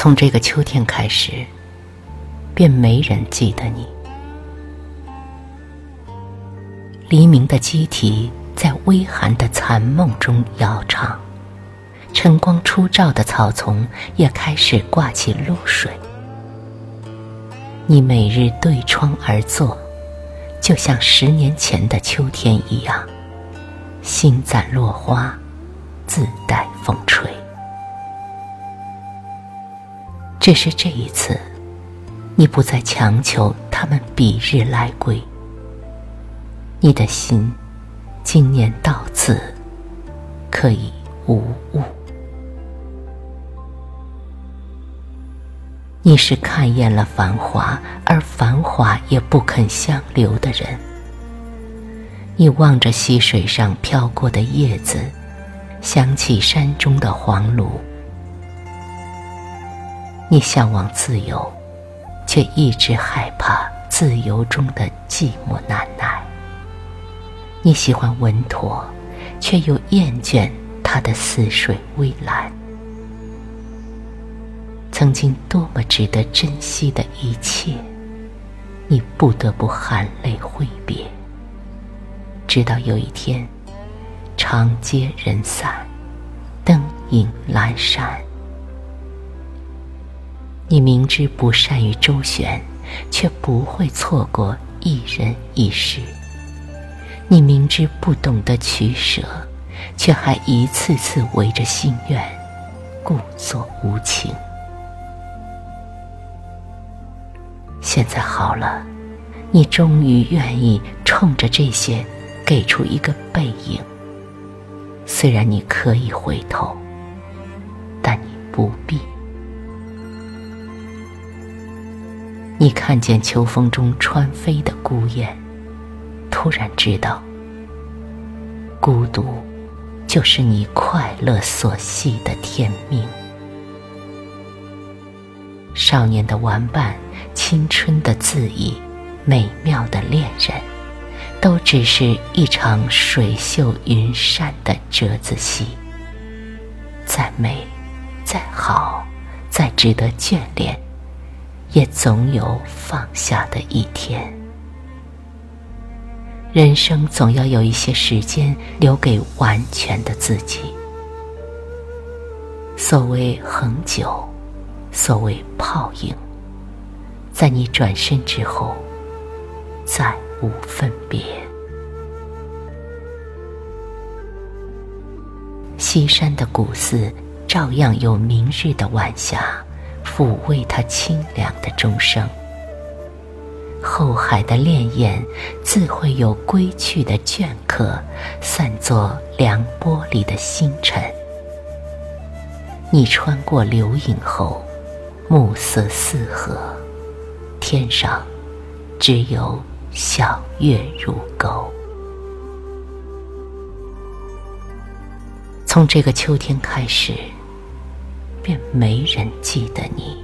从这个秋天开始，便没人记得你。黎明的机体在微寒的残梦中摇唱，晨光初照的草丛也开始挂起露水。你每日对窗而坐，就像十年前的秋天一样，星攒落花，自带风吹。只是这一次，你不再强求他们彼日来归。你的心，今年到此可以无误。你是看厌了繁华，而繁华也不肯相留的人。你望着溪水上飘过的叶子，想起山中的黄芦。你向往自由，却一直害怕自由中的寂寞难耐。你喜欢稳妥，却又厌倦它的似水微澜。曾经多么值得珍惜的一切，你不得不含泪挥别。直到有一天，长街人散，灯影阑珊。你明知不善于周旋，却不会错过一人一世；你明知不懂得取舍，却还一次次围着心愿，故作无情。现在好了，你终于愿意冲着这些给出一个背影。虽然你可以回头，但你不必。看见秋风中穿飞的孤雁，突然知道，孤独就是你快乐所系的天命。少年的玩伴，青春的恣意，美妙的恋人，都只是一场水秀云山的折子戏。再美，再好，再值得眷恋。也总有放下的一天。人生总要有一些时间留给完全的自己。所谓恒久，所谓泡影，在你转身之后，再无分别。西山的古寺，照样有明日的晚霞。抚慰他清凉的钟声，后海的潋滟自会有归去的倦客，散作凉波里的星辰。你穿过流影后，暮色四合，天上只有小月如钩。从这个秋天开始。便没人记得你，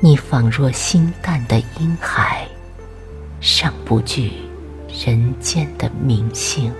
你仿若星淡的婴孩，尚不惧人间的明星。